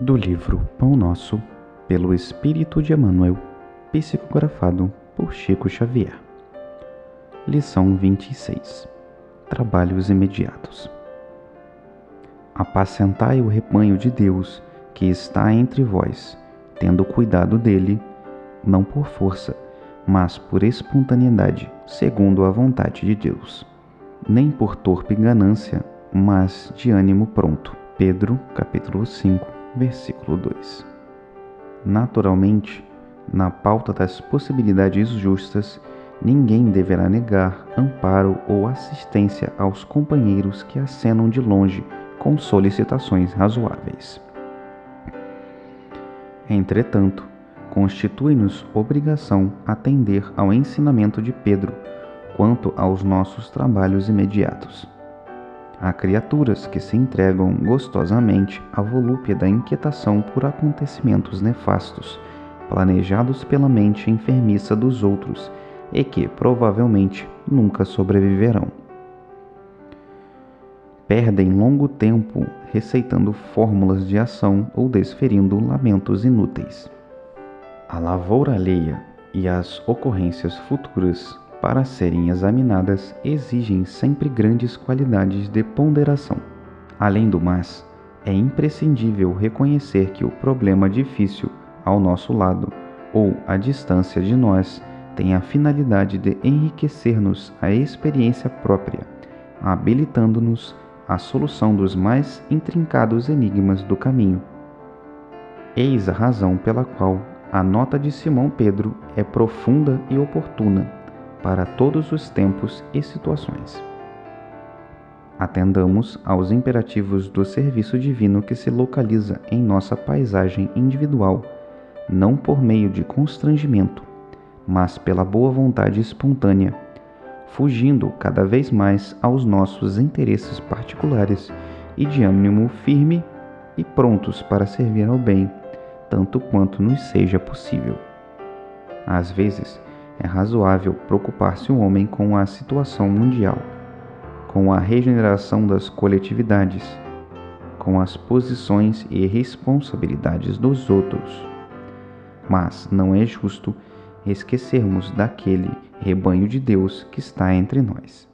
do livro Pão Nosso, pelo Espírito de Emmanuel, psicografado por Chico Xavier. Lição 26 Trabalhos imediatos. Apacentai o rebanho de Deus que está entre vós, tendo cuidado dele, não por força, mas por espontaneidade, segundo a vontade de Deus, nem por torpe ganância, mas de ânimo pronto. Pedro, capítulo 5, versículo 2. Naturalmente, na pauta das possibilidades justas, ninguém deverá negar amparo ou assistência aos companheiros que acenam de longe com solicitações razoáveis. Entretanto, constitui-nos obrigação atender ao ensinamento de Pedro quanto aos nossos trabalhos imediatos. Há criaturas que se entregam gostosamente à volúpia da inquietação por acontecimentos nefastos, planejados pela mente enfermiça dos outros e que provavelmente nunca sobreviverão. Perdem longo tempo receitando fórmulas de ação ou desferindo lamentos inúteis. A lavoura alheia e as ocorrências futuras para serem examinadas, exigem sempre grandes qualidades de ponderação. Além do mais, é imprescindível reconhecer que o problema difícil ao nosso lado ou à distância de nós tem a finalidade de enriquecer-nos a experiência própria, habilitando-nos à solução dos mais intrincados enigmas do caminho. Eis a razão pela qual a nota de Simão Pedro é profunda e oportuna para todos os tempos e situações. Atendamos aos imperativos do serviço divino que se localiza em nossa paisagem individual, não por meio de constrangimento, mas pela boa vontade espontânea, fugindo cada vez mais aos nossos interesses particulares e de ânimo firme e prontos para servir ao bem, tanto quanto nos seja possível. Às vezes, é razoável preocupar-se o homem com a situação mundial, com a regeneração das coletividades, com as posições e responsabilidades dos outros. Mas não é justo esquecermos daquele rebanho de Deus que está entre nós.